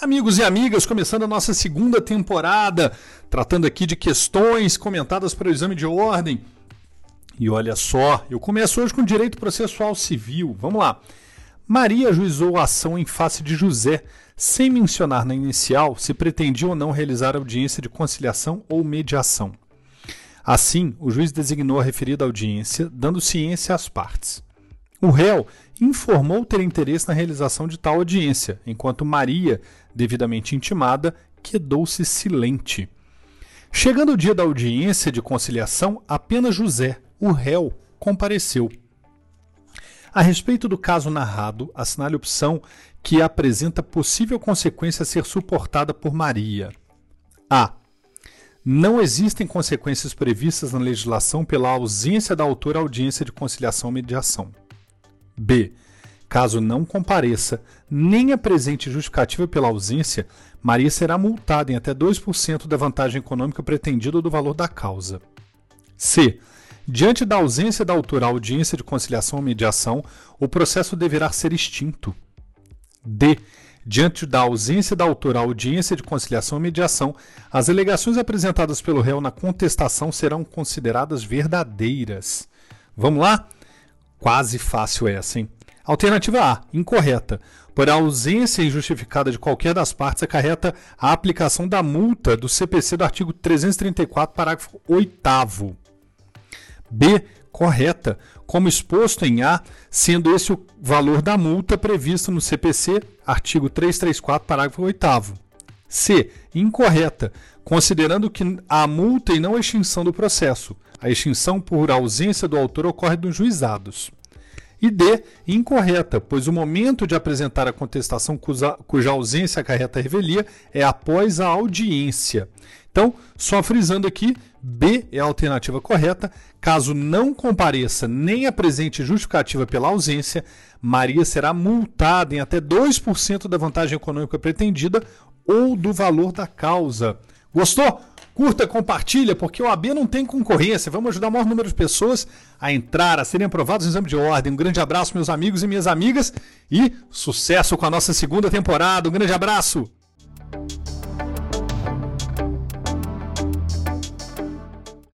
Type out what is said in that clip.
Amigos e amigas, começando a nossa segunda temporada, tratando aqui de questões comentadas para o exame de ordem. E olha só, eu começo hoje com direito processual civil. Vamos lá. Maria ajuizou a ação em face de José, sem mencionar na inicial se pretendia ou não realizar audiência de conciliação ou mediação. Assim, o juiz designou a referida audiência, dando ciência às partes. O réu informou ter interesse na realização de tal audiência, enquanto Maria, devidamente intimada, quedou-se silente. Chegando o dia da audiência de conciliação, apenas José, o réu, compareceu. A respeito do caso narrado, assinale opção que apresenta possível consequência a ser suportada por Maria. A. Não existem consequências previstas na legislação pela ausência da autora audiência de conciliação ou mediação. B. Caso não compareça, nem apresente justificativa pela ausência, Maria será multada em até 2% da vantagem econômica pretendida do valor da causa. C. Diante da ausência da autora à audiência de conciliação ou mediação, o processo deverá ser extinto. D. Diante da ausência da autora à audiência de conciliação ou mediação, as alegações apresentadas pelo réu na contestação serão consideradas verdadeiras. Vamos lá? Quase fácil essa, hein? Alternativa A, incorreta. Por ausência injustificada de qualquer das partes, acarreta a aplicação da multa do CPC do artigo 334, parágrafo 8. B, correta, como exposto em A, sendo esse o valor da multa previsto no CPC, artigo 334, parágrafo 8. C, incorreta, considerando que a multa e não a extinção do processo. A extinção por ausência do autor ocorre nos juizados. E D, incorreta, pois o momento de apresentar a contestação cuja, cuja ausência acarreta a revelia é após a audiência. Então, só frisando aqui, B é a alternativa correta. Caso não compareça nem apresente justificativa pela ausência, Maria será multada em até 2% da vantagem econômica pretendida ou do valor da causa. Gostou? Curta, compartilha, porque o AB não tem concorrência. Vamos ajudar o maior número de pessoas a entrar, a serem aprovados no exame de ordem. Um grande abraço, meus amigos e minhas amigas, e sucesso com a nossa segunda temporada. Um grande abraço!